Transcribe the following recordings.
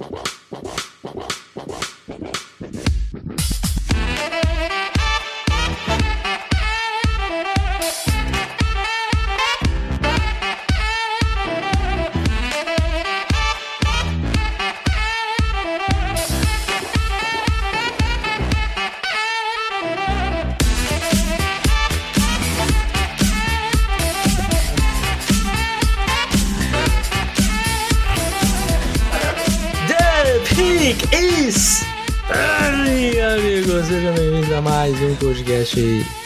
The podcast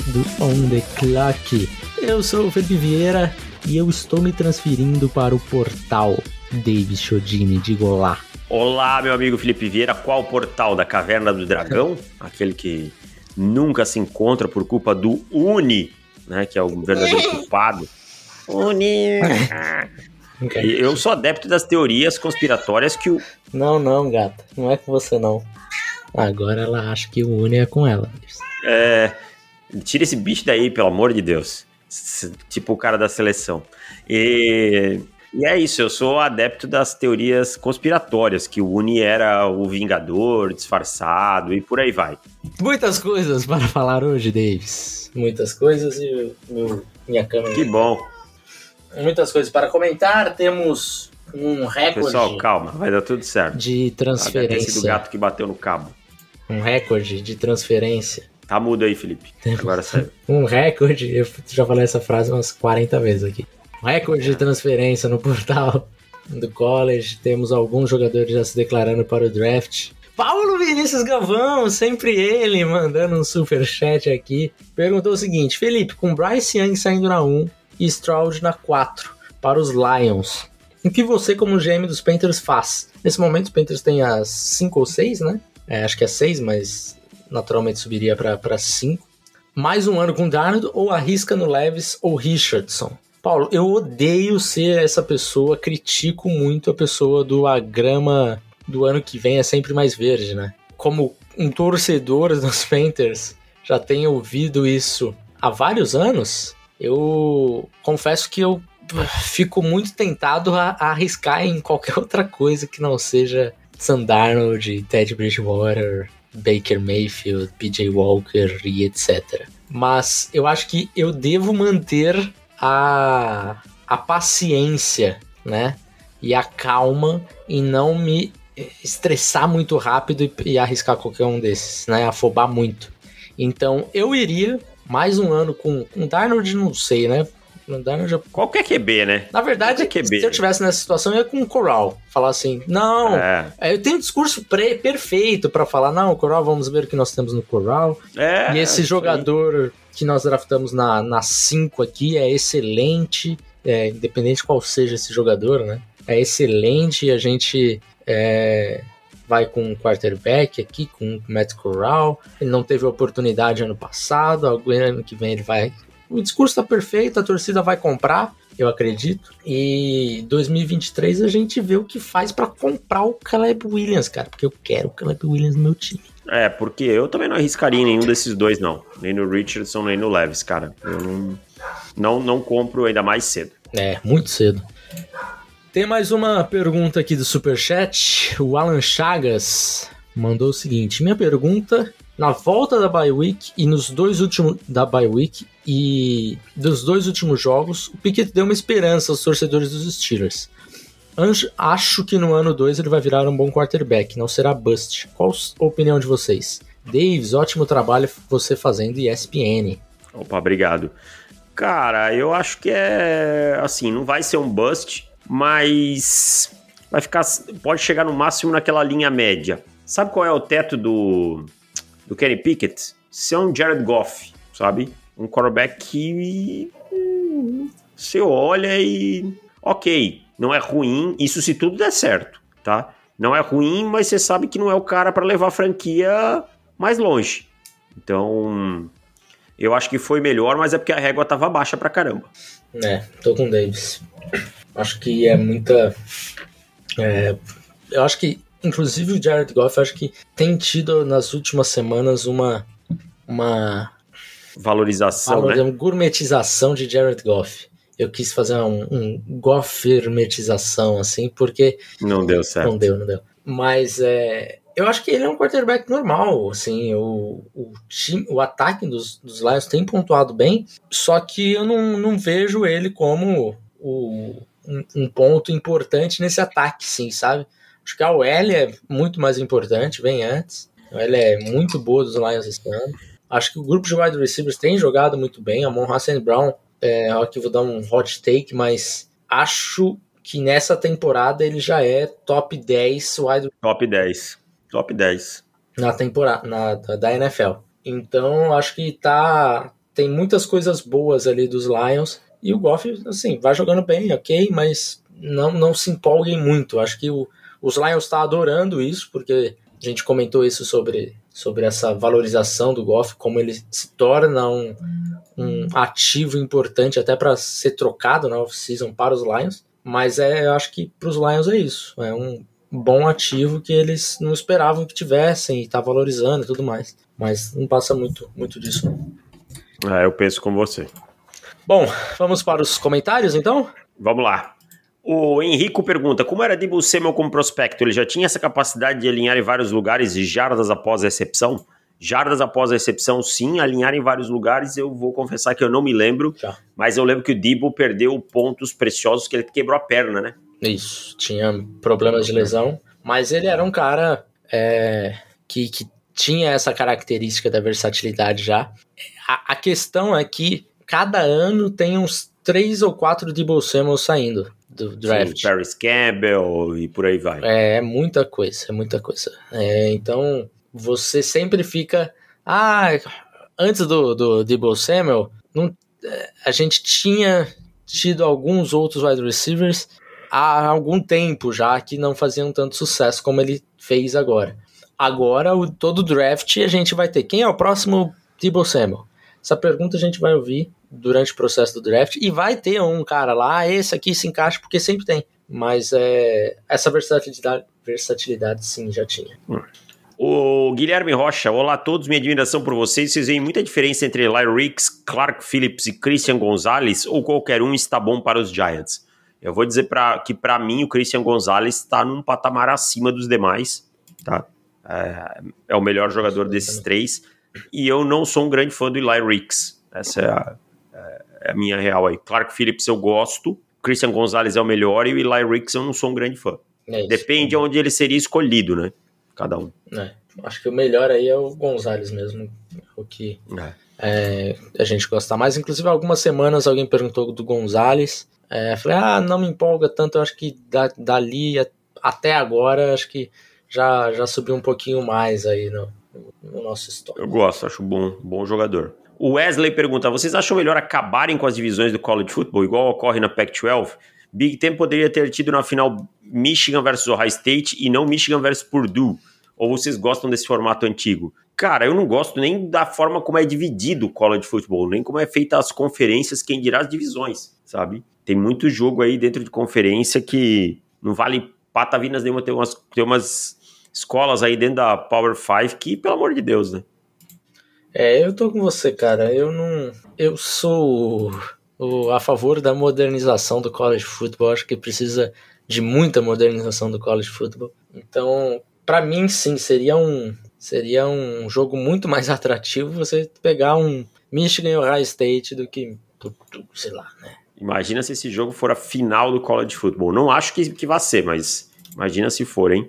do On The Clock. Eu sou o Felipe Vieira e eu estou me transferindo para o portal David Chodini de Golá. Olá, meu amigo Felipe Vieira. Qual portal? Da Caverna do Dragão? Aquele que nunca se encontra por culpa do Uni, né? Que é o verdadeiro culpado. Uni! Eu sou adepto das teorias conspiratórias que o. Não, não, gata, não é com você não. Agora ela acha que o Uni é com ela. É, tira esse bicho daí, pelo amor de Deus. Tipo o cara da seleção. E, e é isso, eu sou adepto das teorias conspiratórias, que o Uni era o Vingador disfarçado e por aí vai. Muitas coisas para falar hoje, Davis. Muitas coisas e meu- minha câmera. Que bom. Muitas coisas para comentar. Temos um recorde Pessoal, calma, vai dar tudo certo. de Ah, Deve ter sido o transferência. gato que bateu no cabo. Um recorde de transferência. Tá mudo aí, Felipe. Agora sério. Um recorde, eu já falei essa frase umas 40 vezes aqui. Um recorde de transferência no portal do college. Temos alguns jogadores já se declarando para o draft. Paulo Vinícius Galvão, sempre ele, mandando um super chat aqui. Perguntou o seguinte: Felipe, com Bryce Young saindo na 1 e Stroud na 4 para os Lions, o que você, como GM dos Panthers, faz? Nesse momento, os Panthers têm as 5 ou 6, né? É, acho que é 6, mas naturalmente subiria para 5 mais um ano com Darnold ou arrisca no Levis ou Richardson? Paulo, eu odeio ser essa pessoa, critico muito a pessoa do a grama do ano que vem é sempre mais verde, né? Como um torcedor dos Panthers já tenho ouvido isso há vários anos, eu confesso que eu fico muito tentado a, a arriscar em qualquer outra coisa que não seja Sam Darnold, Ted Bridgewater, Baker Mayfield, PJ Walker e etc. Mas eu acho que eu devo manter a, a paciência, né? E a calma em não me estressar muito rápido e, e arriscar qualquer um desses, né? Afobar muito. Então eu iria mais um ano com, com Darnold, não sei, né? O Darnold já Qualquer QB, né? na verdade, Qualquer QB, se eu né? tivesse nessa situação, eu ia com o Coral. Falar assim, não, É. é, eu tenho um discurso pre- perfeito pra falar, não, Coral, vamos ver o que nós temos no Coral. É, e esse jogador que nós draftamos na 5 aqui é excelente, é, independente qual seja esse jogador, né? É excelente e a gente é, vai com um quarterback aqui, com o Matt Corral. Ele não teve oportunidade ano passado, ano que vem ele vai. O discurso tá perfeito, a torcida vai comprar, eu acredito. E 2023 a gente vê o que faz pra comprar o Caleb Williams, cara, porque eu quero o Caleb Williams no meu time. É, porque eu também não arriscaria em nenhum desses dois, não. Nem no Richardson, nem no Levis, cara. Eu não, não, não compro ainda mais cedo. É, muito cedo. Tem mais uma pergunta aqui do Superchat. O Alan Chagas mandou o seguinte: Minha pergunta, na volta da bye week e nos dois últimos da bye week e dos dois últimos jogos, o Pickett deu uma esperança aos torcedores dos Steelers. Acho que no ano 2 ele vai virar um bom quarterback, não será bust. Qual a opinião de vocês? Davis, ótimo trabalho você fazendo ESPN. Opa, obrigado. Cara, eu acho que é assim, não vai ser um bust, mas vai ficar. Pode chegar no máximo naquela linha média. Sabe qual é o teto do, do Kenny Pickett? Ser um Jared Goff, sabe? Um quarterback que você olha e. Ok, não é ruim, isso se tudo der certo, tá? Não é ruim, mas você sabe que não é o cara para levar a franquia mais longe. Então, eu acho que foi melhor, mas é porque a régua tava baixa pra caramba. É, tô com o Davis. Acho que é muita. é, eu acho que, inclusive, o Jared Goff, acho que tem tido nas últimas semanas uma. Uma, Valorização, uma né? gourmetização de Jared Goff. eu quis fazer um, um gofermetização, assim, porque. Não deu certo. Não deu, não deu. Mas é, eu acho que ele é um quarterback normal, assim, o, o, time, o ataque dos, dos Lions tem pontuado bem, só que eu não, não vejo ele como o, um, um, ponto importante nesse ataque, sim, sabe? Acho que a OL é muito mais importante, vem antes. A OL é muito boa dos Lions esse ano. Acho que o grupo de wide receivers tem jogado muito bem. A Mon Hassan Brown, é, aqui vou dar um hot take, mas acho que nessa temporada ele já é top 10 wide Top 10 top 10. Na temporada na, da NFL. Então, acho que tá. Tem muitas coisas boas ali dos Lions. E o Goff, assim, vai jogando bem, ok, mas não, não se empolguem muito. Acho que o, os Lions estão tá adorando isso, porque a gente comentou isso sobre, sobre essa valorização do Goff, como ele se torna um, um ativo importante até para ser trocado na off-season para os Lions. Mas é, eu acho que para os Lions é isso. É um bom ativo que eles não esperavam que tivessem e tá valorizando e tudo mais. Mas não passa muito, muito disso. É, eu penso com você. Bom, vamos para os comentários então? Vamos lá. O Henrico pergunta: como era Debo Samuel como prospecto? Ele já tinha essa capacidade de alinhar em vários lugares e jardas após a recepção? Jardas após a recepção, sim, alinhar em vários lugares. Eu vou confessar que eu não me lembro, já. mas eu lembro que o Debo perdeu pontos preciosos que ele quebrou a perna, né? Isso, tinha problemas de lesão, mas ele era um cara é, que, que tinha essa característica da versatilidade já. A, a, questão é que cada ano tem uns três ou quatro Debo Samuel saindo do draft. Sim, Paris Campbell e por aí vai. É, é muita coisa, é muita coisa. É, então, você sempre fica... Ah, antes do, do Debo Samuel, não, é, a gente tinha tido alguns outros wide receivers há algum tempo já que não faziam tanto sucesso como ele fez agora. Agora, o, todo draft, a gente vai ter quem é o próximo Debo Samuel? Essa pergunta a gente vai ouvir durante o processo do draft e vai ter um cara lá, ah, esse aqui se encaixa, porque sempre tem. Mas é, essa versatilidade, versatilidade sim já tinha. O Guilherme Rocha, olá a todos, minha admiração por vocês. Vocês veem muita diferença entre Larry Ricks, Clark Phillips e Christian Gonzalez ou qualquer um está bom para os Giants? Eu vou dizer pra, que para mim o Christian Gonzalez está num patamar acima dos demais, tá? É, é, o melhor jogador desses três. E eu não sou um grande fã do Eli Ricks. Essa é a, é a minha real aí. Clark Phillips eu gosto, Christian Gonzalez é o melhor e o Eli Ricks eu não sou um grande fã. É Depende de onde ele seria escolhido, né? Cada um. É, acho que o melhor aí é o Gonzalez mesmo. O que é. é. a gente gosta mais. Inclusive, algumas semanas alguém perguntou do Gonzalez. É, falei, ah, não me empolga tanto, eu acho que da, dali até agora, acho que já, já subiu um pouquinho mais aí no, no nosso histórico. Eu gosto, acho bom, bom jogador. O Wesley pergunta: vocês acham melhor acabarem com as divisões do college football, igual ocorre na Pac-12? Big Ten poderia ter tido na final Michigan versus Ohio State e não Michigan versus Purdue. Ou vocês gostam desse formato antigo? Cara, eu não gosto nem da forma como é dividido o college football, nem como é feita as conferências, quem dirá as divisões, sabe? Tem muito jogo aí dentro de conferência que não vale patavinas nenhuma. Tem umas, tem umas escolas aí dentro da Power 5 que, pelo amor de Deus, né? É, eu tô com você, cara. Eu não. Eu sou o, a favor da modernização do college football. Acho que precisa de muita modernização do college football. Então, para mim, sim, seria um, seria um jogo muito mais atrativo você pegar um Michigan e Ohio State do que, sei lá, né? Imagina se esse jogo for a final do college football. Não acho que, que vá ser, mas imagina se for, hein?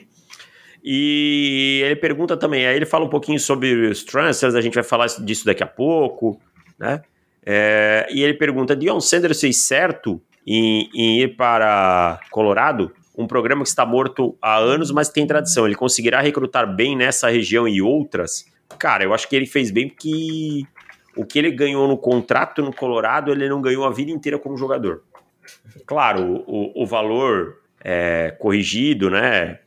E ele pergunta também, aí ele fala um pouquinho sobre os transfers, a gente vai falar disso daqui a pouco, né? É, e ele pergunta: Dion Sanders fez certo em, em, ir para Colorado? Um programa que está morto há anos, mas tem tradição. Ele conseguirá recrutar bem nessa região e outras? Cara, eu acho que ele fez bem porque o que ele ganhou no contrato no Colorado, ele não ganhou a vida inteira como jogador. Claro, o, o valor é, corrigido, né?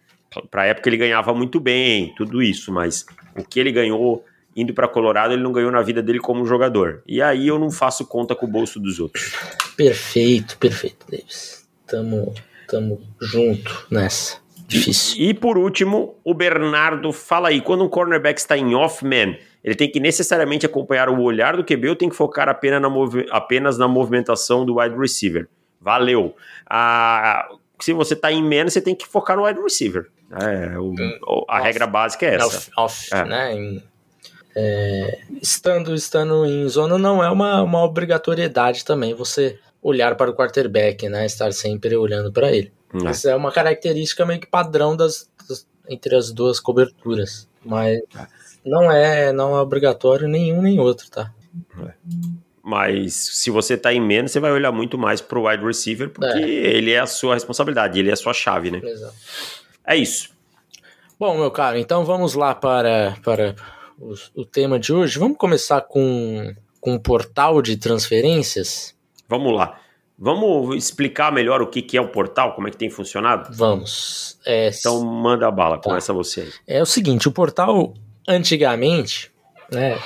Para a época ele ganhava muito bem, tudo isso, mas o que ele ganhou indo para Colorado, ele não ganhou na vida dele como jogador. E aí eu não faço conta com o bolso dos outros. Perfeito, perfeito, Davis. Tamo, tamo junto nessa. Difícil. E, e por último, o Bernardo fala aí, quando um cornerback está em off-man, ele tem que necessariamente acompanhar o olhar do QB ou tem que focar apenas na, apenas na movimentação do wide receiver? Valeu. Ah, se você está em menos, você tem que focar no wide receiver. É, o, hum, a off, regra básica é essa. Off, é. né? É, estando, estando em zona não é uma, uma obrigatoriedade também você olhar para o quarterback, né? Estar sempre olhando para ele. É. Isso é uma característica meio que padrão das, das entre as duas coberturas. Mas é. não é, não é obrigatório nenhum nem outro, tá? É. Mas se você tá em menos, você vai olhar muito mais pro wide receiver, porque é. ele é a sua responsabilidade, ele é a sua chave, né? Exato. É isso. Bom, meu caro, então vamos lá para, para o, o tema de hoje. Vamos começar com, com um portal de transferências? Vamos lá. Vamos explicar melhor o que, que é o portal, como é que tem funcionado? Vamos. É... Então manda a bala, tá. começa você aí. É o seguinte, o portal antigamente, né,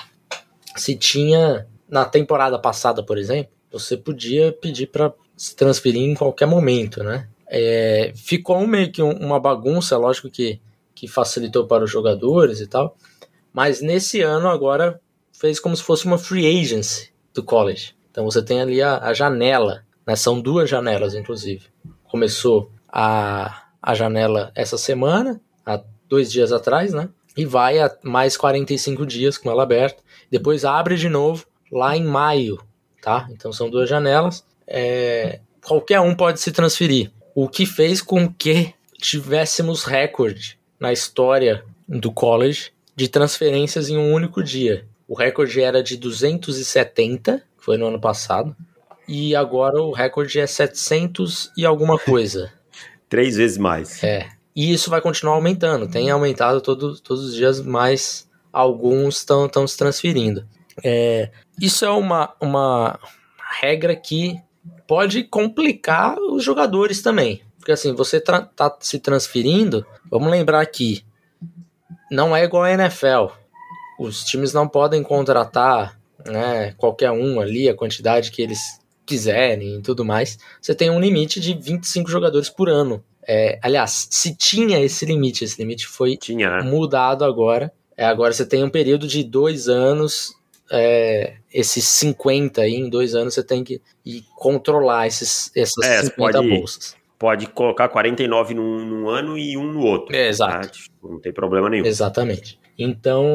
se tinha na temporada passada, por exemplo, você podia pedir para se transferir em qualquer momento, né? É, ficou meio que uma bagunça, lógico que, que facilitou para os jogadores e tal, mas nesse ano agora fez como se fosse uma free agency do college. Então você tem ali a, a janela, né? são duas janelas inclusive. Começou a, a janela essa semana, há dois dias atrás, né? E vai a mais 45 dias com ela aberta. Depois abre de novo lá em maio, tá? Então são duas janelas. É, qualquer um pode se transferir. O que fez com que tivéssemos recorde na história do college de transferências em um único dia. O recorde era de 270, que foi no ano passado, e agora o recorde é 700 e alguma coisa. Três vezes mais. É. E isso vai continuar aumentando. Tem aumentado todo, todos os dias, mas alguns estão se transferindo. É, isso é uma, uma regra que pode complicar os jogadores também. Porque assim, você está se transferindo, vamos lembrar aqui, não é igual a NFL. Os times não podem contratar né, qualquer um ali, a quantidade que eles quiserem e tudo mais. Você tem um limite de 25 jogadores por ano. É, aliás, se tinha esse limite, esse limite foi tinha, né? mudado agora. É, agora você tem um período de dois anos é, esses 50 aí, em dois anos você tem que controlar esses, essas é, 50 pode, bolsas. Pode colocar 49 num, num ano e um no outro. É, exato. Tá? Tipo, não tem problema nenhum. Exatamente. Então,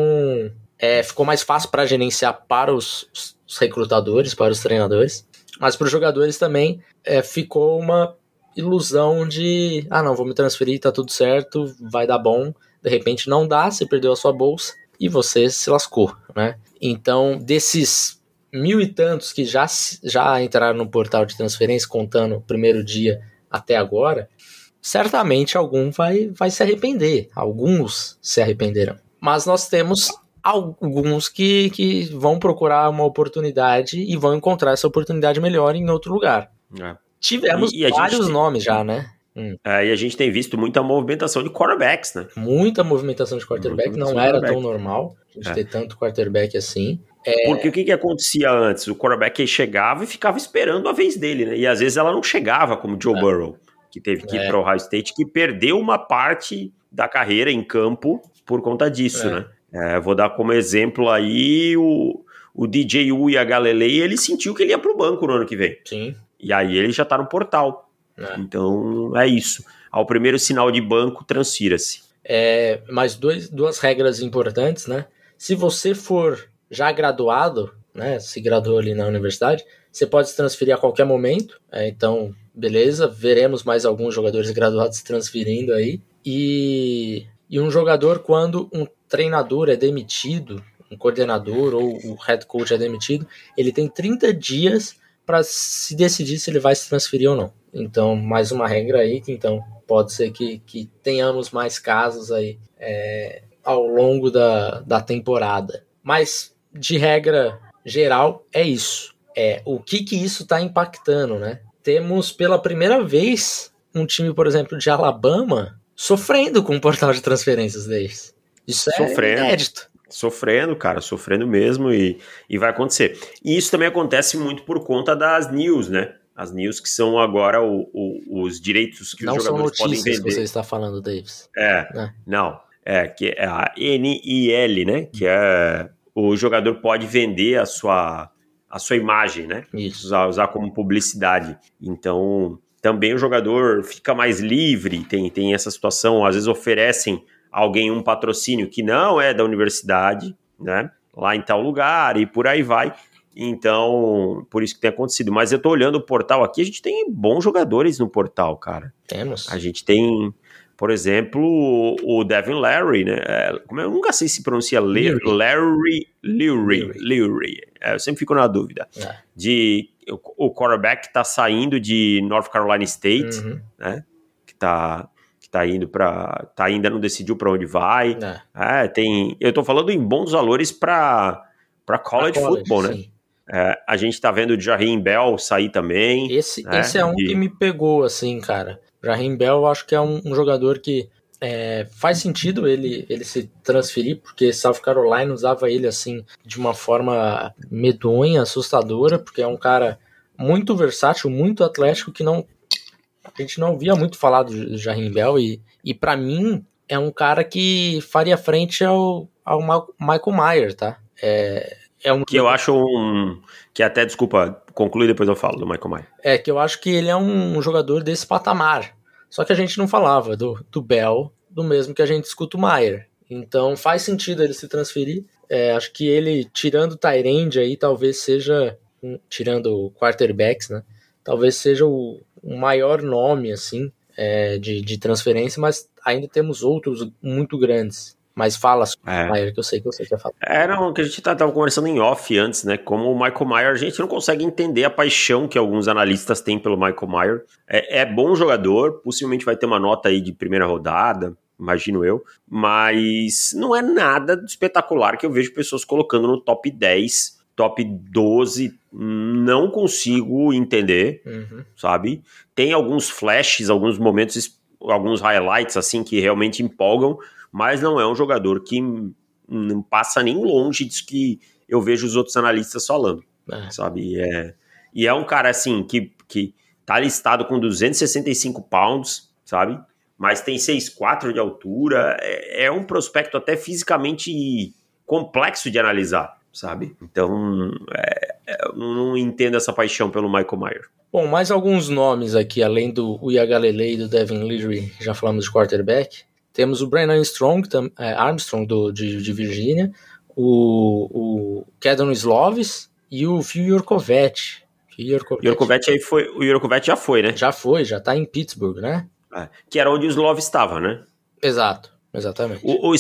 é, ficou mais fácil para gerenciar para os, os, recrutadores, para os treinadores, mas para os jogadores também é, ficou uma ilusão de, ah não, vou me transferir, tá tudo certo, vai dar bom. De repente não dá, você perdeu a sua bolsa e você se lascou, né? Então, desses mil e tantos que já, já entraram no portal de transferência, contando o primeiro dia até agora, certamente algum vai, vai se arrepender. Alguns se arrependerão. Mas nós temos alguns que, que vão procurar uma oportunidade e vão encontrar essa oportunidade melhor em outro lugar. É. Tivemos e, e vários tem... nomes já, né? Hum. É, e a gente tem visto muita movimentação de quarterbacks, né? Muita movimentação de quarterback, movimentação não era tão normal a gente é. ter tanto quarterback assim. É... Porque o que, que acontecia antes? O quarterback chegava e ficava esperando a vez dele, né? E às vezes ela não chegava, como Joe é. Burrow, que teve que ir é. para o Ohio State, que perdeu uma parte da carreira em campo por conta disso, é. né? Vou dar como exemplo aí o, o DJ U e a Galilei, ele sentiu que ele ia para o banco no ano que vem. Sim. E aí ele já está no portal. É. Então é isso. Ao primeiro sinal de banco, transfira-se. É, mais dois, duas regras importantes, né? Se você for já graduado, né? Se graduou ali na universidade, você pode se transferir a qualquer momento. É, então, beleza, veremos mais alguns jogadores graduados se transferindo aí. E, e um jogador, quando um treinador é demitido, um coordenador ou o head coach é demitido, ele tem 30 dias para se decidir se ele vai se transferir ou não. Então, mais uma regra aí, que então pode ser que, que tenhamos mais casos aí é, ao longo da, da temporada. Mas, de regra geral, é isso. É, o que que isso está impactando, né? Temos pela primeira vez um time, por exemplo, de Alabama sofrendo com o portal de transferências deles. Isso é sofrendo. inédito. Sofrendo, cara, sofrendo mesmo e, e vai acontecer. E isso também acontece muito por conta das news, né? As news que são agora o, o, os direitos que não os jogadores podem vender. Não que você está falando, Davis. É, é, não. É, que é a NIL, né? Que é o jogador pode vender a sua, a sua imagem, né? Isso. Usar, usar como publicidade. Então, também o jogador fica mais livre, tem, tem essa situação, às vezes oferecem alguém um patrocínio que não é da universidade, né? Lá em tal lugar e por aí vai. Então, por isso que tem acontecido. Mas eu tô olhando o portal aqui, a gente tem bons jogadores no portal, cara. Temos. A gente tem, por exemplo, o Devin Larry, né? É, como eu nunca sei se pronuncia Larry, Larry, Larry, Larry. É, eu sempre fico na dúvida. É. De o, quarterback tá saindo de North Carolina State, Uhum. né? Que tá que tá indo para tá ainda não decidiu para onde vai. É. É, tem, eu tô falando em bons valores para para college, Pra football, né? sim. É, a gente tá vendo o Jaheim Bell sair também. Esse, É, esse é um e- que me pegou, assim, cara. Raheem Bell, eu acho que é um, um jogador que é, faz sentido ele, ele se transferir, porque South Carolina usava ele, assim, de uma forma medonha, assustadora, porque é um cara muito versátil, muito atlético, que não... A gente não via muito falar do Jaheim Bell, e, e para mim, é um cara que faria frente ao, ao Michael Mayer, tá? É, é um Que eu acho um. Que até, desculpa, conclui depois eu falo do Michael Mayer. É, que eu acho que ele é um jogador desse patamar. Só que a gente não falava do, do Bell, do mesmo que a gente escuta o Maier. Então faz sentido ele se transferir. É, acho que ele, tirando o Tyrande aí, talvez seja, tirando o quarterbacks, né? Talvez seja o, o maior nome, assim, é, de, de transferência, mas ainda temos outros muito grandes. Mas fala É. Maier, que eu sei que você quer falar. Era o que a gente tá- tava conversando em off antes, né? Como o Michael Mayer, a gente não consegue entender a paixão que alguns analistas têm pelo Michael Mayer. É, é bom jogador, possivelmente vai ter uma nota aí de primeira rodada, imagino eu, mas não é nada espetacular que eu vejo pessoas colocando no top 10, top 12, não consigo entender, Uhum. sabe? Tem alguns flashes, alguns momentos, alguns highlights assim que realmente empolgam, mas não é um jogador que não passa nem longe disso que eu vejo os outros analistas falando, É. sabe? E é, e é um cara assim que, que tá listado com 265 pounds, sabe? Mas tem 6'4 de altura, é, é um prospecto até fisicamente complexo de analisar, sabe? Então, é, é, eu não entendo essa paixão pelo Michael Mayer. Bom, mais alguns nomes aqui, além do Uyagalele e do Devin Leary, já falamos de quarterback. Temos o Brandon Strong, tam- é, Armstrong do, de, de Virgínia, o, o Kedon Slovis e o Phil Jurkovec Jurkovic aí foi, o Jurkovic já foi, né? já foi, já tá em Pittsburgh, né? É, que era onde o Slov estava, né? Exato, exatamente. O, o,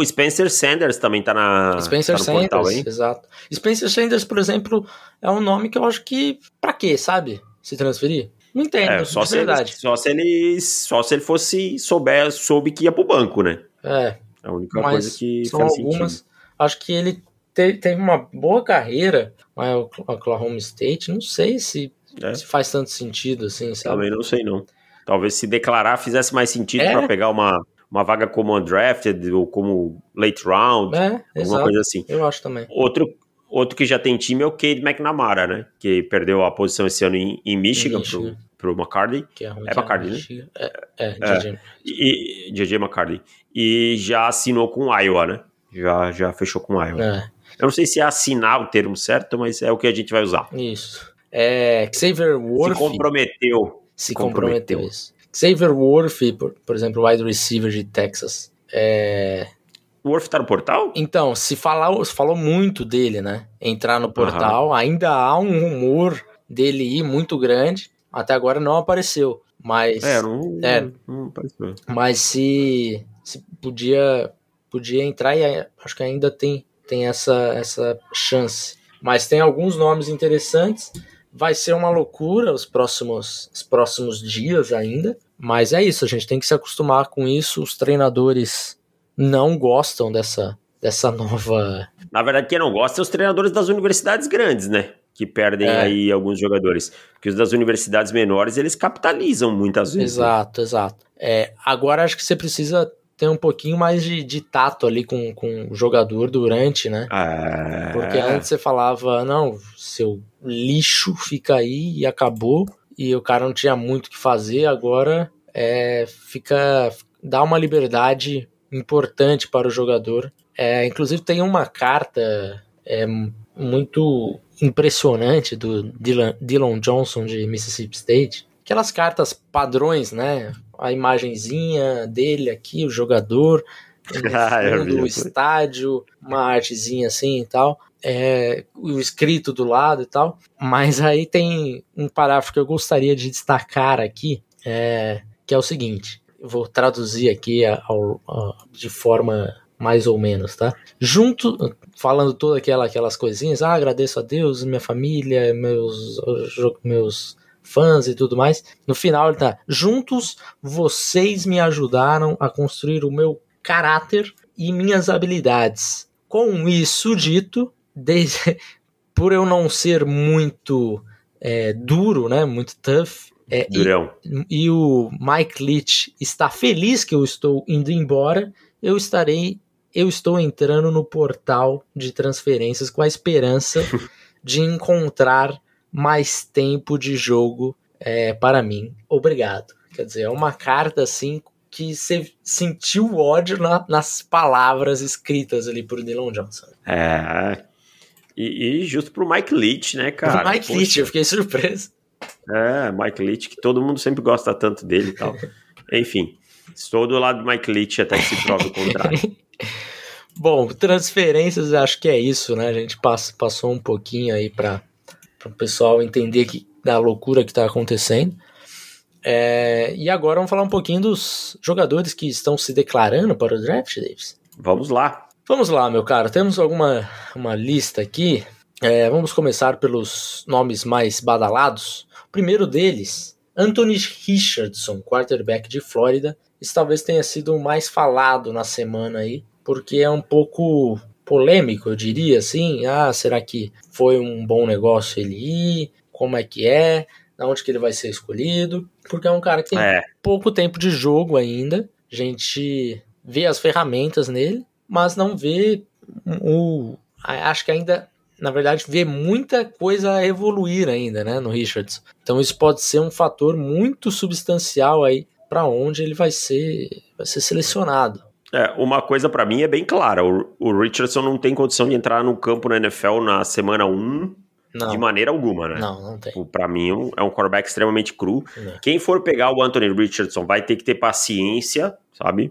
o Spencer Sanders também tá, na, Spencer tá no portal, Sanders, hein? exato. Spencer Sanders, por exemplo, é um nome que eu acho que, pra quê, sabe? Se transferir? Não entendo, É, só de se, ele, verdade. só se ele só se ele fosse souber, soube que ia pro banco, né? É, É a única coisa que são faz algumas. sentido. Acho que ele te- teve uma boa carreira, mas o Oklahoma State, não sei se, É. se faz tanto sentido assim, sabe? Também não sei não. Talvez se declarar fizesse mais sentido É. pra pegar uma, uma vaga como undrafted ou como late round, É, alguma exato. coisa assim. Eu acho também. Outro, outro que já tem time é o Cade McNamara, né? Que perdeu a posição esse ano em, em Michigan, Michigan. Pro, pro McCarthy. Que é, ruim, É né? É, é, É. DJ. E, JJ McCarthy. E já assinou com Iowa, né? Já, já fechou com Iowa. É, Eu não sei se é assinar o termo certo, mas é o que a gente vai usar. isso. É, Xavier Worth Se comprometeu. se comprometeu. comprometeu. Xavier Worth, por, por exemplo, wide receiver de Texas. É, O Worth tá no portal? Então, se, falar, se falou muito dele, né? Entrar no portal, ainda há um rumor dele ir muito grande. Até agora não apareceu. Mas, É, não, É. não apareceu. mas se, se podia, podia entrar e acho que ainda tem, tem essa, essa chance. Mas tem alguns nomes interessantes. Vai ser uma loucura os próximos, os próximos dias ainda. Mas é isso, a gente tem que se acostumar com isso. Os treinadores não gostam dessa, dessa nova. Na verdade, quem não gosta é os treinadores das universidades grandes, né? Que perdem É. aí alguns jogadores. Porque os das universidades menores, eles capitalizam muitas vezes. né? Exato, exato. É, agora acho que você precisa ter um pouquinho mais de, de tato ali com, com o jogador durante, né? É... Porque antes você falava, não, seu lixo fica aí e acabou, e o cara não tinha muito o que fazer, agora é, fica. dá uma liberdade importante para o jogador. É, inclusive tem uma carta é muito impressionante do Dylan, Dylan Johnson de Mississippi State. Aquelas cartas padrões, né? A imagenzinha dele aqui, o jogador, ah, do estádio, uma artezinha assim e tal. É, o escrito do lado e tal. Mas aí tem um parágrafo que eu gostaria de destacar aqui, é, que é o seguinte. Vou traduzir aqui de forma mais ou menos, tá? Junto, falando todas aquela, aquelas coisinhas, ah, agradeço a Deus, minha família, meus, meus fãs e tudo mais. No final ele tá, juntos vocês me ajudaram a construir o meu caráter e minhas habilidades. Com isso dito, desde, por eu não ser muito é, duro, né, muito tough, é. E, e, o Mike Leach está feliz que eu estou indo embora, eu estarei, eu estou entrando no portal de transferências com a esperança de encontrar mais tempo de jogo é, para mim. Obrigado. Quer dizer, é uma carta assim que você sentiu ódio na, nas palavras escritas ali por Dylan Johnson. É. E, e justo pro Mike Leach, né, cara? O Mike Poxa. Leach, eu fiquei surpreso. É, Mike Leach, que todo mundo sempre gosta tanto dele e tal. Enfim, estou do lado do Mike Leach até que se prove o contrário. Bom, transferências, acho que é isso, né? A gente passa, passou um pouquinho aí para o pessoal entender que, da loucura que está acontecendo. É, e agora vamos falar um pouquinho dos jogadores que estão se declarando para o draft, Davis. Vamos lá. Vamos lá, meu caro. Temos alguma uma lista aqui. É, vamos começar pelos nomes mais badalados. Primeiro deles, Anthony Richardson, quarterback de Flórida. Talvez tenha sido o mais falado na semana aí, porque é um pouco polêmico, eu diria assim. Ah, será que foi um bom negócio ele ir? Como é que é? onde que ele vai ser escolhido, porque é um cara que tem é. pouco tempo de jogo ainda. A gente vê as ferramentas nele, mas não vê o. Acho que ainda, na verdade, vê muita coisa a evoluir ainda, né, no Richards. Então isso pode ser um fator muito substancial aí para onde ele vai ser, vai ser selecionado. É, uma coisa para mim é bem clara, o, o Richardson não tem condição de entrar no campo na NFL na semana 1 não. De maneira alguma, né? Não, não tem. Para mim é um quarterback extremamente cru. Não. Quem for pegar o Anthony Richardson vai ter que ter paciência, sabe?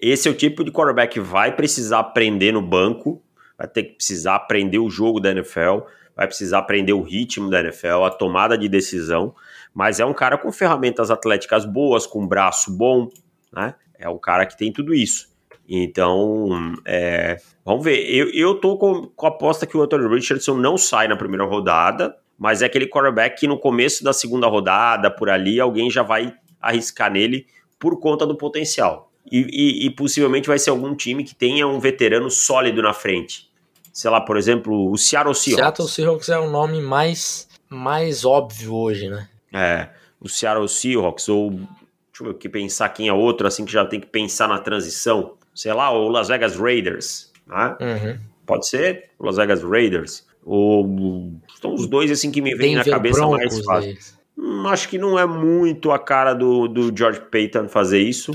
Esse é o tipo de quarterback que vai precisar aprender no banco, vai ter que precisar aprender o jogo da NFL, vai precisar aprender o ritmo da NFL, a tomada de decisão, mas é um cara com ferramentas atléticas boas, com braço bom, né? É um cara que tem tudo isso. Então, é, vamos ver. Eu, eu tô com, com a aposta que o Anthony Richardson não sai na primeira rodada, mas é aquele quarterback que no começo da segunda rodada, por ali, alguém já vai arriscar nele por conta do potencial. E, e, e possivelmente vai ser algum time que tenha um veterano sólido na frente. Sei lá, por exemplo, o Seattle Seahawks. Seattle Seahawks é o nome mais, mais óbvio hoje, né? É, o Seattle Seahawks, ou deixa eu que pensar quem é outro, assim, que já tem que pensar na transição sei lá, o Las Vegas Raiders, né? Uhum. Pode ser o Las Vegas Raiders. Ou são os dois assim que me vêm na cabeça mais fácil. Hum, acho que não é muito a cara do, do George Payton fazer isso,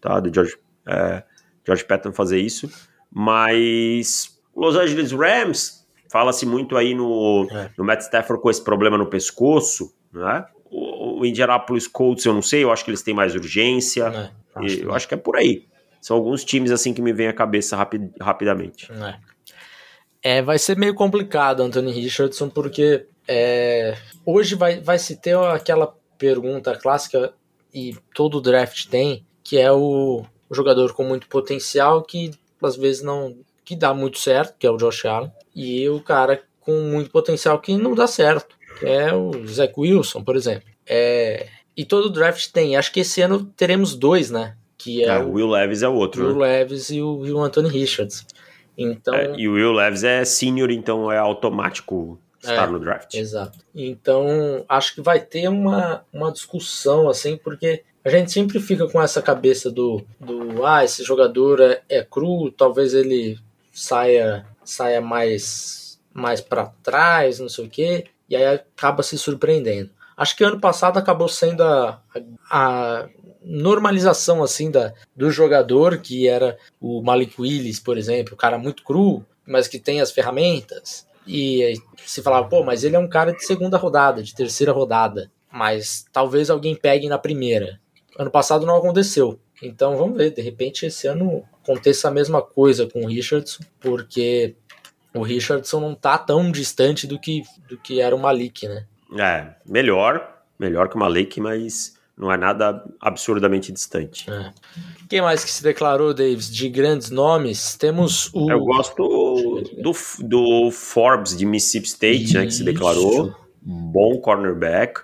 tá? Do George, é, George Payton fazer isso. Mas Los Angeles Rams fala-se muito aí no, é. no Matt Stafford com esse problema no pescoço, né? O, o Indianapolis Colts eu não sei, eu acho que eles têm mais urgência. É, acho eu acho que é por aí. São alguns times assim que me vem à cabeça rapid, rapidamente. É. é. vai ser meio complicado, Anthony Richardson, porque é, hoje vai, vai se ter aquela pergunta clássica e todo draft tem, que é o, o jogador com muito potencial que às vezes não que dá muito certo, que é o Josh Allen, e o cara com muito potencial que não dá certo, que é o Zach Wilson, por exemplo. É, e todo draft tem. Acho que esse ano teremos dois, né? que é, é o Will Levis é o outro. Will né? Levis e o, e o Anthony Richards. Então, é, e o Will Levis é senior, então é automático estar é, no draft. Exato. Então, acho que vai ter uma, uma discussão, assim, porque a gente sempre fica com essa cabeça do, do ah, esse jogador é, é cru, talvez ele saia, saia mais, mais para trás, não sei o quê, e aí acaba se surpreendendo. Acho que ano passado acabou sendo a, a, a normalização assim da, do jogador, que era o Malik Willis, por exemplo, o cara muito cru, mas que tem as ferramentas. E se falava, pô, mas ele é um cara de segunda rodada, de terceira rodada. Mas talvez alguém pegue na primeira. Ano passado não aconteceu. Então vamos ver, de repente esse ano aconteça a mesma coisa com o Richardson, porque o Richardson não tá tão distante do que, do que era o Malik, né? É, melhor, melhor que o Malik, mas não é nada absurdamente distante. É. Quem mais que se declarou, Davis, de grandes nomes? Temos o. Eu gosto do, do Forbes de Mississippi State, né, que se declarou. Bom cornerback.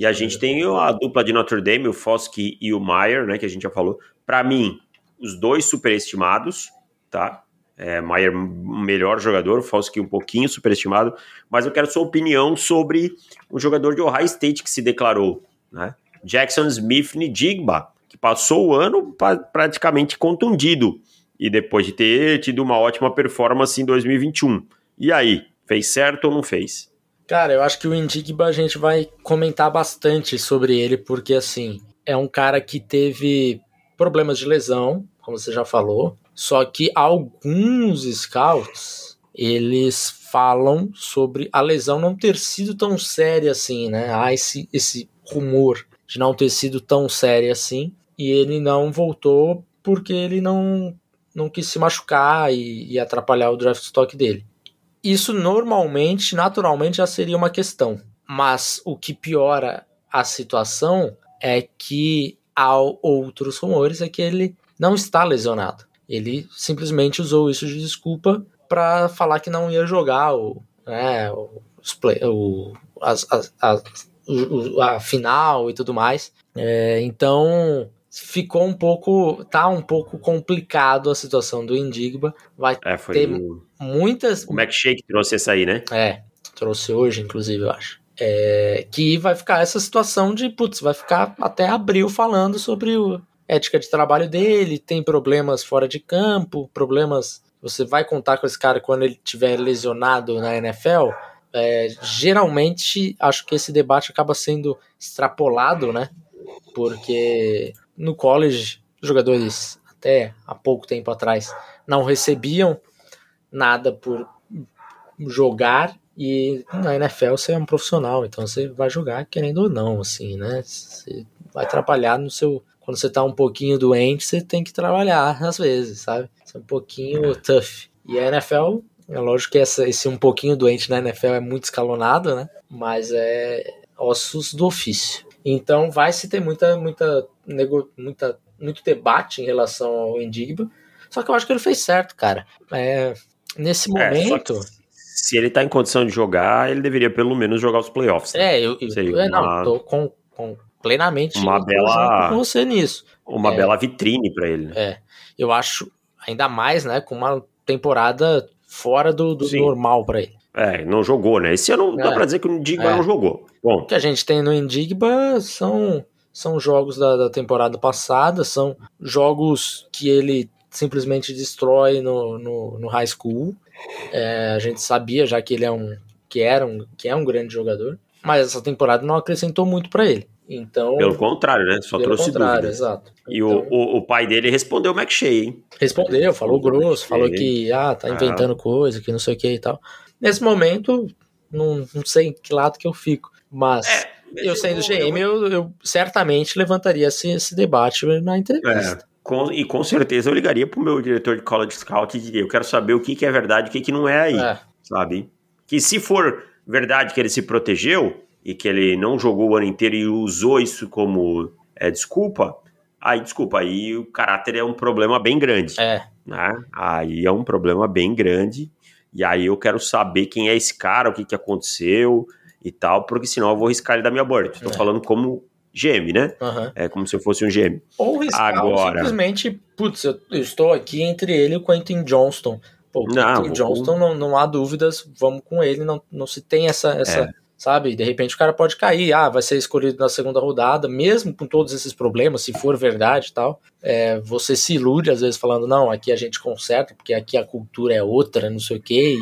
e a gente tem a dupla de Notre Dame, o Foskey e o Meyer, né, que a gente já falou. Para mim, os dois superestimados, tá? É, Maier, melhor jogador, Foskey um pouquinho superestimado, mas eu quero sua opinião sobre um jogador de Ohio State que se declarou, né? Jackson Smith Nidigba, que passou o ano praticamente contundido e depois de ter tido uma ótima performance em 2021. E aí, fez certo ou não fez? Cara, eu acho que o Indigba a gente vai comentar bastante sobre ele, porque assim, é um cara que teve problemas de lesão, como você já falou, só que alguns scouts, eles falam sobre a lesão não ter sido tão séria assim, né? Há esse, esse rumor de não ter sido tão séria assim, e ele não voltou porque ele não, não quis se machucar e, e atrapalhar o draft stock dele. Isso normalmente, naturalmente, já seria uma questão. Mas o que piora a situação é que há outros rumores é que ele não está lesionado. Ele simplesmente usou isso de desculpa para falar que não ia jogar o, né, o, o, as, as, as, a final e tudo mais. É, então ficou um pouco, tá um pouco complicado a situação do Indigba. Vai é, ter o, muitas. O McShake trouxe essa aí, né? É, trouxe hoje, inclusive, eu acho. É, que vai ficar essa situação de, putz, vai ficar até abril falando sobre o ética de trabalho dele, tem problemas fora de campo, problemas. Você vai contar com esse cara quando ele tiver lesionado na NFL? É, geralmente, acho que esse debate acaba sendo extrapolado, né? Porque no college, jogadores até há pouco tempo atrás não recebiam nada por jogar e na NFL você é um profissional, então você vai jogar querendo ou não, assim, né? Você vai trabalhar no seu. Quando você tá um pouquinho doente, você tem que trabalhar às vezes, sabe? Você é um pouquinho tough. E a NFL é lógico que essa, esse um pouquinho doente na NFL é muito escalonado, né? Mas é ossos do ofício. Então vai se ter muita, muita, nego, muita, muito debate em relação ao Indigba. Só que eu acho que ele fez certo, cara. É, nesse é, momento. É, se ele tá em condição de jogar, ele deveria pelo menos jogar os playoffs. Né? É, eu, eu, é, não, tô com, com plenamente uma bela com você nisso. Uma é, bela vitrine para ele. Né? É, eu acho ainda mais, né, com uma temporada fora do, do normal para ele. É, não jogou, né? Esse ano é. dá pra dizer que o Indigba é. não jogou. Bom. O que a gente tem no Indigba são, são jogos da, da temporada passada, são jogos que ele simplesmente destrói no, no, no high school. É, a gente sabia já que ele é um que era um que é um grande jogador, mas essa temporada não acrescentou muito para ele. Então, pelo contrário, né? Só trouxe contrário, dúvidas. Exato. E então, o, o, o, pai dele respondeu o McShay, hein? Respondeu, falou grosso, falou que ah, tá inventando ah. coisa, que não sei o que e tal. Nesse momento, não, não sei em que lado que eu fico, mas é, eu sendo GM, eu, eu, certamente levantaria esse, esse debate na entrevista. É. Com, e com certeza eu ligaria pro meu diretor de college scout e diria, eu quero saber o que, que é verdade e o que, que não é aí, é. sabe? Que se for verdade que ele se protegeu, e que ele não jogou o ano inteiro e usou isso como é, desculpa, aí desculpa, aí o caráter é um problema bem grande. É. Né? Aí é um problema bem grande. E aí eu quero saber quem é esse cara, o que, que aconteceu e tal, porque senão eu vou riscar ele da minha board. Estou é. falando como GM, né? Uhum. É como se eu fosse um GM. Ou riscar, Agora... simplesmente, putz, eu, eu, estou aqui entre ele e o Quentin Johnston. Pô, o Quentin Johnston, não, não há dúvidas, vamos com ele, não, não se tem essa, essa, é sabe? De repente o cara pode cair, ah, vai ser escolhido na segunda rodada, mesmo com todos esses problemas, se for verdade e tal. É, você se ilude às vezes falando, não, aqui a gente conserta, porque aqui a cultura é outra, não sei o quê,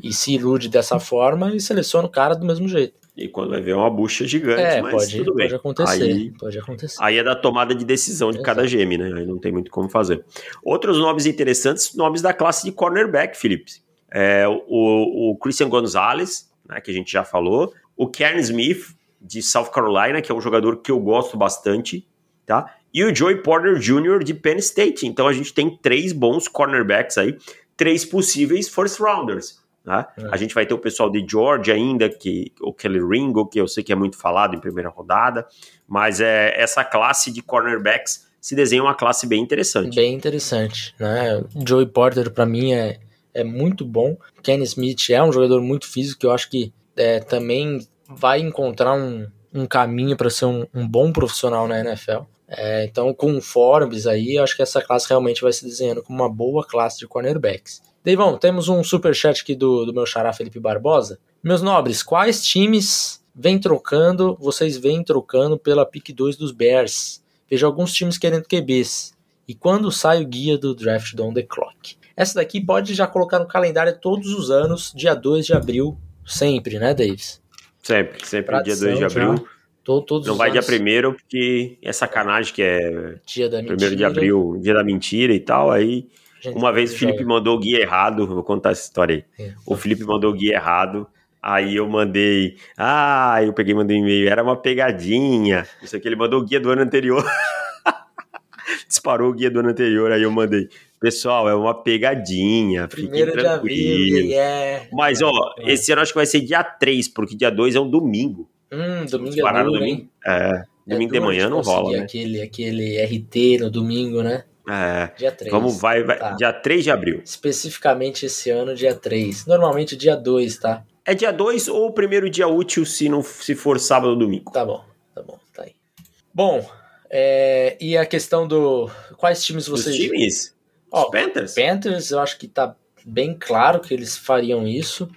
e, e se ilude dessa forma e seleciona o cara do mesmo jeito. E quando vai ver uma bucha gigante, é, mas pode, tudo bem. Pode acontecer, aí, pode acontecer. Aí é da tomada de decisão de Exato. cada GM, né? Aí não tem muito como fazer. Outros nomes interessantes, nomes da classe de cornerback, Felipe. é, o, o Christian Gonzalez, né, que a gente já falou, o Karen Smith, de South Carolina, que é um jogador que eu gosto bastante, tá? E o Joey Porter Jr. de Penn State. Então a gente tem três bons cornerbacks aí, três possíveis first rounders. Tá? É. A gente vai ter o pessoal de Georgia ainda, que o Kelly Ringo, que eu sei que é muito falado em primeira rodada, mas é essa classe de cornerbacks se desenha uma classe bem interessante. Bem interessante, né? Joey Porter para mim é, é muito bom. Kenny Smith é um jogador muito físico que eu acho que é, também vai encontrar um, um caminho para ser um, um, bom profissional na NFL. É, então, com o Forbes aí, acho que essa classe realmente vai se desenhando como uma boa classe de cornerbacks. Deivão, temos um super chat aqui do, do meu xará Felipe Barbosa. Meus nobres, quais times vem trocando, vocês vêm trocando pela pick 2 dos Bears? Vejo alguns times querendo QBs. E quando sai o guia do draft do On The Clock? Essa daqui pode já colocar no calendário todos os anos, dia 2 de abril, sempre, né, Davis? Sempre, sempre Tradição, dia 2 de abril. Todo, todos não vai anos. dia primeiro, porque é sacanagem que é dia da primeiro mentira. de abril, dia da mentira e tal. Aí, uma vez o Felipe mandou o guia errado, vou contar essa história aí. É. O Felipe mandou o guia errado, aí eu mandei, ah, eu peguei e mandei um e-mail, era uma pegadinha. Isso aqui ele mandou o guia do ano anterior. Disparou o guia do ano anterior, aí eu mandei. Pessoal, é uma pegadinha. Primeiro de abril, yeah. Mas, ó, é. esse ano acho que vai ser dia 3, porque dia 2 é um domingo. Hum, domingo é duro, domingo. É, domingo é de manhã não rola, né? Aquele, aquele RT no domingo, né? É. Dia 3. Vamos, vai, vai tá. dia 3 de abril. Especificamente esse ano, dia 3. Normalmente dia 2, tá? É dia 2 ou o primeiro dia útil se não se for sábado ou domingo. Tá bom, tá bom, tá aí. Bom, é, e a questão do. Quais times vocês. Os times? Ó, Os Panthers? Panthers, eu acho que tá bem claro que eles fariam isso.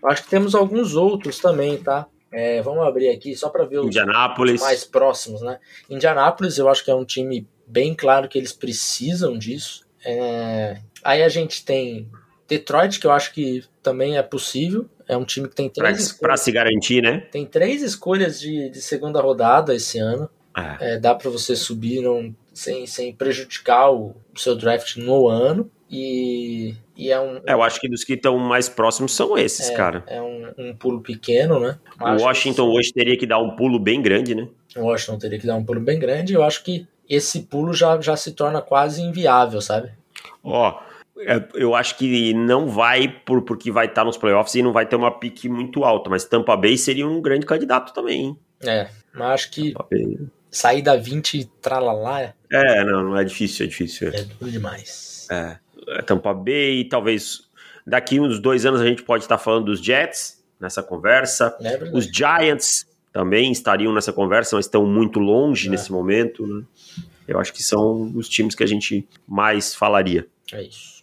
Eu acho que temos alguns outros também, tá? É, vamos abrir aqui só para ver os, os, mais próximos, né? Indianápolis, eu acho que é um time bem claro que eles precisam disso. É, aí a gente tem Detroit, que eu acho que também é possível. É um time que tem três Para se garantir, né? Tem três escolhas de, de segunda rodada esse ano. É. É, dá para você subir não, sem, sem prejudicar o, o seu draft no ano. E, e é um. É, eu acho que dos que estão mais próximos são esses, é, cara. É um, um, pulo pequeno, né? o Washington que... hoje teria que dar um pulo bem grande, né? O Washington teria que dar um pulo bem grande. Eu acho que esse pulo já, já se torna quase inviável, sabe? Ó, é, eu acho que não vai por, porque vai estar nos playoffs e não vai ter uma pique muito alta, mas Tampa Bay seria um grande candidato também, hein? É, mas acho que sair da 20 e tralalá. É, não, não é difícil, é difícil. É duro demais. É. É, Tampa Bay, talvez daqui uns dois anos a gente pode estar falando dos Jets nessa conversa. É Os Giants também estariam nessa conversa, mas estão muito longe é. nesse momento. Né? Eu acho que são os times que a gente mais falaria. É isso.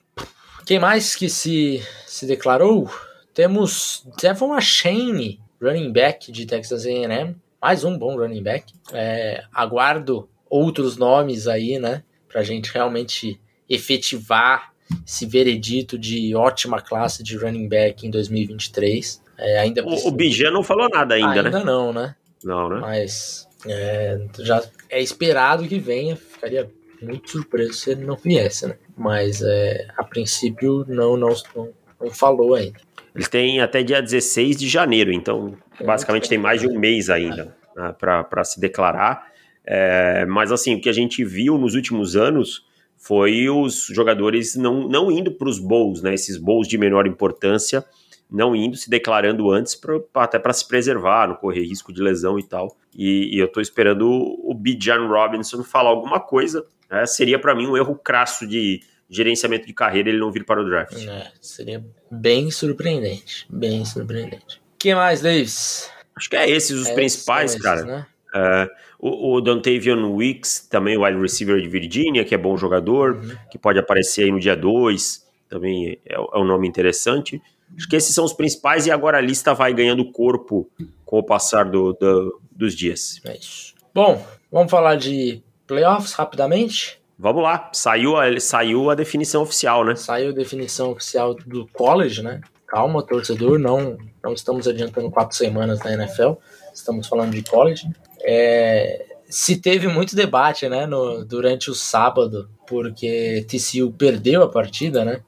Quem mais que se, se declarou? Temos Devon Achane, running back de Texas A&M. Mais um bom running back. É, aguardo outros nomes aí, né? Pra gente realmente efetivar esse veredito de ótima classe de running back em 2023. É, ainda o, o Bijan não falou nada ainda, ainda né? Ainda não, né? Não, né? Mas é, já é esperado que venha. Ficaria muito surpreso se ele não viesse, né? Mas é, a princípio não, não, não, não falou ainda. Ele tem até dia 16 de janeiro, então é basicamente tem mais de um mês ainda né, para se declarar. É, mas assim, o que a gente viu nos últimos anos foi os jogadores não, não indo para os bowls, né? Esses bowls de menor importância, não indo, se declarando antes, pra, até para se preservar, não correr risco de lesão e tal. E, e eu estou esperando o, o Bijan Robinson falar alguma coisa. Né? Seria para mim um erro crasso de gerenciamento de carreira ele não vir para o draft. É, seria bem surpreendente, bem surpreendente. O que mais, Davis? Acho que é esses os é principais, esses, cara. Né? Uh, o, o Dontavian Wicks, também o wide receiver de Virginia, que é bom jogador, uhum. que pode aparecer aí no dia 2, também é, é um nome interessante. Acho que esses são os principais e agora a lista vai ganhando corpo com o passar do, do, dos dias. É isso. Bom, vamos falar de playoffs rapidamente? Vamos lá, saiu a, saiu a definição oficial, né? Saiu a definição oficial do college, né? Calma, torcedor, não, não estamos adiantando quatro semanas na NFL, estamos falando de college. É, se teve muito debate, né, no, durante o sábado, porque TCU perdeu a partida, né?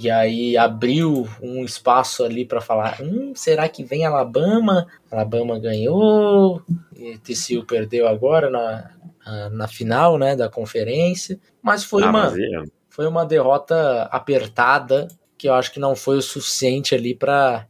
E aí abriu um espaço ali para falar: hum, será que vem Alabama? Alabama ganhou, e TCU perdeu agora na, na final né, da conferência. Mas foi, ah, uma, mas é. foi uma derrota apertada que eu acho que não foi o suficiente ali para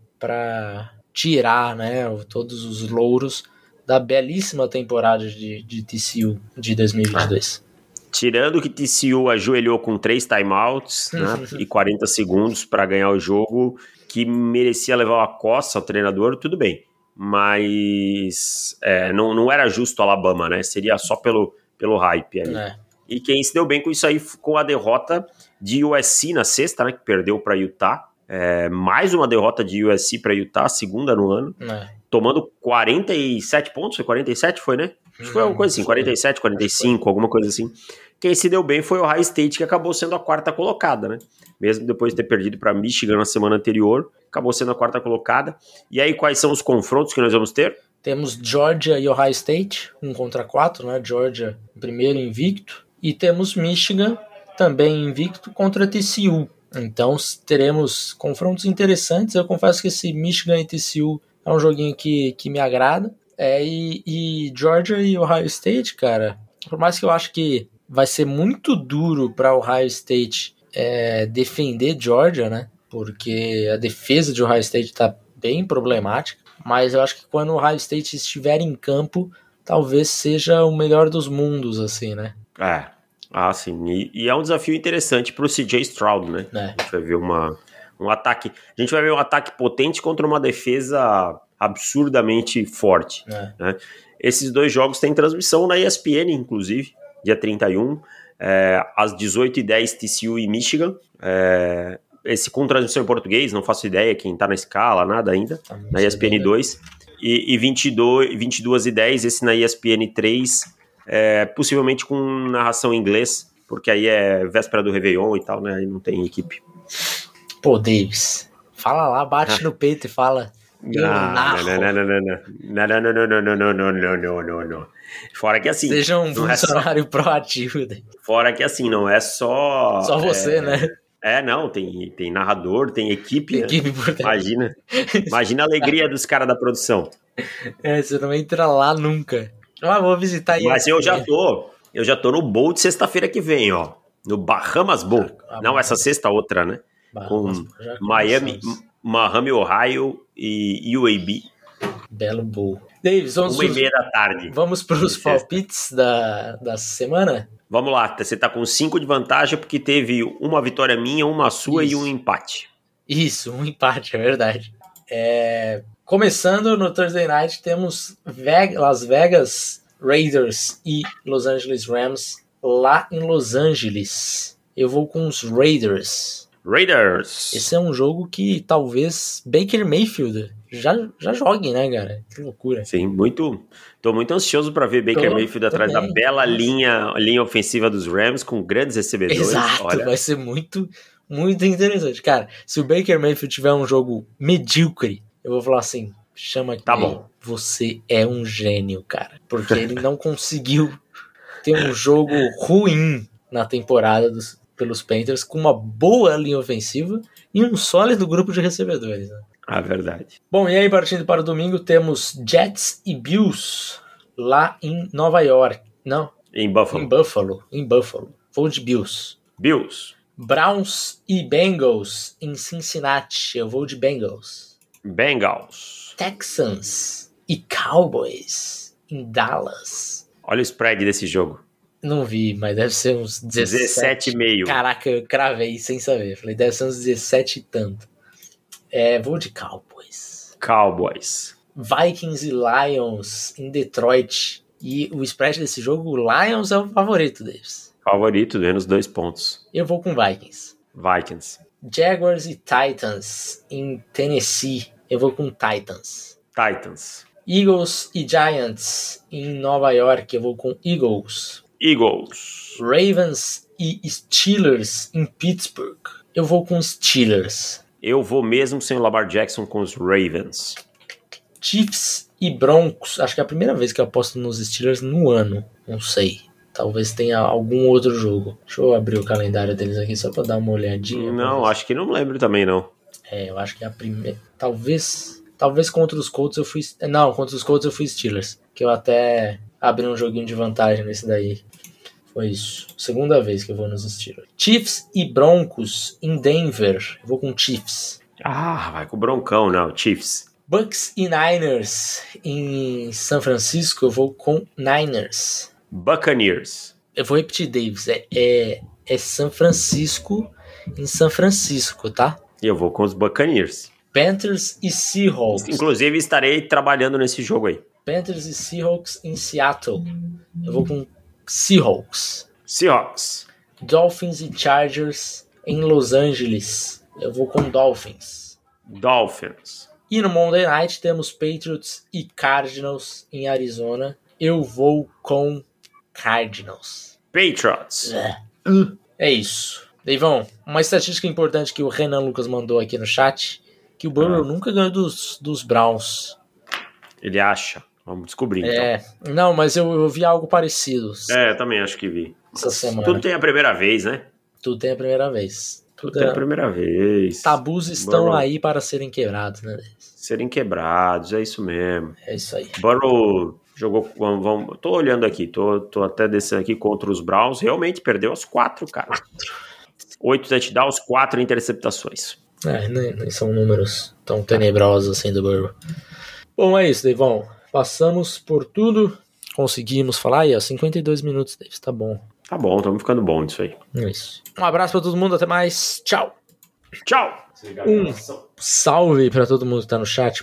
tirar né, todos os louros da belíssima temporada de, de TCU de 2022. Tirando que TCU ajoelhou com três timeouts né, e 40 segundos para ganhar o jogo, que merecia levar uma coça ao treinador, tudo bem. Mas é, não, não era justo Alabama, né? Seria só pelo, pelo hype ali. É. E quem se deu bem com isso aí com a derrota de USC na sexta, né? Que perdeu para Utah. É, mais uma derrota de USC para Utah, segunda no ano. É. Tomando 47 pontos, foi 47, foi, né? Acho que foi alguma coisa assim, 47, 45, alguma coisa assim. Quem se deu bem foi o High State, que acabou sendo a quarta colocada, né? Mesmo depois de ter perdido para Michigan na semana anterior, acabou sendo a quarta colocada. E aí, quais são os confrontos que nós vamos ter? Temos Georgia e Ohio State, um contra quatro, né? Georgia primeiro invicto. E temos Michigan também invicto contra TCU. Então teremos confrontos interessantes. Eu confesso que esse Michigan e TCU é um joguinho que, que me agrada. É, e, e Georgia e Ohio State, cara, por mais que eu acho que vai ser muito duro para Ohio State é, defender Georgia, né? Porque a defesa de Ohio State está bem problemática. Mas eu acho que quando o Ohio State estiver em campo, talvez seja o melhor dos mundos, assim, né? É. Ah, sim. E, e é um desafio interessante para o CJ Stroud, né? É. A gente vai ver uma, um ataque. A gente vai ver um ataque potente contra uma defesa absurdamente forte. É. Né? Esses dois jogos têm transmissão na ESPN, inclusive, dia 31, é, às 18h10, TCU e Michigan. É, esse com transmissão em português, não faço ideia quem tá na escala, nada ainda, tá na ESPN 2. E, e 22, 22 e 10, esse na ESPN 3, é, possivelmente com narração em inglês, porque aí é véspera do Réveillon e tal, né? Aí não tem equipe. Pô, Davis, fala lá, bate no peito e fala. Não. Não, não, não, não, não, não, não, não, não, não, não, não. Fora que assim. Seja um funcionário é proativo. Fora que assim, não é só. Só você, é... né? É, não, tem, tem narrador, tem equipe. Tem né? equipe por. Imagina. Imagina a alegria dos caras da produção. É, você não entra lá nunca. Ah, vou visitar aí. Mas eu já tô. Eu já tô no Bowl de sexta-feira que vem, ó. No Bahamas Bowl. Ah, não, essa sexta outra, né? Bahamas, Com Miami, Miami, Ohio e UAB. Belo Bowl. Davis, vamos Uma e meia da tarde. Vamos para os palpites da, da semana? Vamos lá, você está com cinco de vantagem porque teve uma vitória minha, uma sua Isso. e um empate. Isso, um empate, é verdade. É... Começando no Thursday Night, temos Las Vegas Raiders e Los Angeles Rams lá em Los Angeles. Eu vou com os Raiders. Raiders. Esse é um jogo que talvez Baker Mayfield já, já jogue, né, cara? Que loucura. Sim, muito. Tô muito ansioso para ver Baker Tô, Mayfield atrás também. da bela linha, linha ofensiva dos Rams com grandes recebedores. Exato, Olha. vai ser muito, muito interessante. Cara, se o Baker Mayfield tiver um jogo medíocre, eu vou falar assim: chama aqui. Tá bom. Você é um gênio, cara. Porque ele não conseguiu ter um jogo ruim na temporada dos, pelos Panthers com uma boa linha ofensiva e um sólido grupo de recebedores. Né? Ah, verdade. Bom, e aí partindo para o domingo temos Jets e Bills lá em Nova York. Não. Em Buffalo. Em Buffalo. Em Buffalo. Vou de Bills. Bills. Browns e Bengals em Cincinnati. Eu vou de Bengals. Bengals. Texans e Cowboys em Dallas. Olha o spread desse jogo. Não vi, mas deve ser uns 17. 17,5. Caraca, eu cravei sem saber. Falei, deve ser uns 17 e tanto. É, vou de Cowboys. Cowboys. Vikings e Lions em Detroit. E o spread desse jogo, o Lions é o favorito deles. Favorito, menos dois pontos. Eu vou com Vikings. Vikings. Jaguars e Titans em Tennessee. Eu vou com Titans. Titans. Eagles e Giants em Nova York. Eu vou com Eagles. Eagles. Ravens e Steelers em Pittsburgh. Eu vou com Steelers. Eu vou mesmo sem o Lamar Jackson com os Ravens. Chiefs e Broncos. Acho que é a primeira vez que eu aposto nos Steelers no ano. Não sei. Talvez tenha algum outro jogo. Deixa eu abrir o calendário deles aqui só pra dar uma olhadinha. Não, acho que não lembro também, não. É, eu acho que é a primeira. Talvez. Talvez contra os Colts eu fui. Não, contra os Colts eu fui Steelers. Que eu até abri um joguinho de vantagem nesse daí. Foi isso. Segunda vez que eu vou nos Steelers. Chiefs e Broncos em Denver. Eu vou com Chiefs. Ah, vai com o Broncão, não. Chiefs. Bucks e Niners em São Francisco. Eu vou com Niners. Buccaneers. Eu vou repetir, Davis. É, é, é São Francisco em São Francisco, tá? Eu vou com os Buccaneers. Panthers e Seahawks. Inclusive, estarei trabalhando nesse jogo aí. Panthers e Seahawks em Seattle. Eu vou com Seahawks. Seahawks. Dolphins e Chargers em Los Angeles. Eu vou com Dolphins. Dolphins. E no Monday Night temos Patriots e Cardinals em Arizona. Eu vou com Cardinals. Patriots. É, é isso. Deivão, uma estatística importante que o Renan Lucas mandou aqui no chat, que o Burrow Ah. nunca ganhou dos, dos Browns. Ele acha. Vamos descobrir, É, não, mas eu, eu vi algo parecido então. É, eu também acho que vi. essa semana. Tudo tem a primeira vez, né? Tudo tem a primeira vez. Tudo Tudo tem é- a primeira vez. Tabus estão Burrow. aí para serem quebrados, né? Serem quebrados, é isso mesmo. É isso aí. Burrow jogou. Vamos, vamos- tô olhando aqui, tô, tô até descendo aqui contra os Browns. Realmente perdeu as quatro, cara. Oito touchdowns, quatro interceptações. É, nem, nem são números tão tenebrosos assim do Burrow. Bom, é isso, Deivão. Passamos por tudo. Conseguimos falar aí, ó. 52 minutos, Davis. Tá bom. Tá bom, estamos ficando bom nisso aí. É isso. Um abraço pra todo mundo. Até mais. Tchau. Tchau! Um salve pra todo mundo que tá no chat.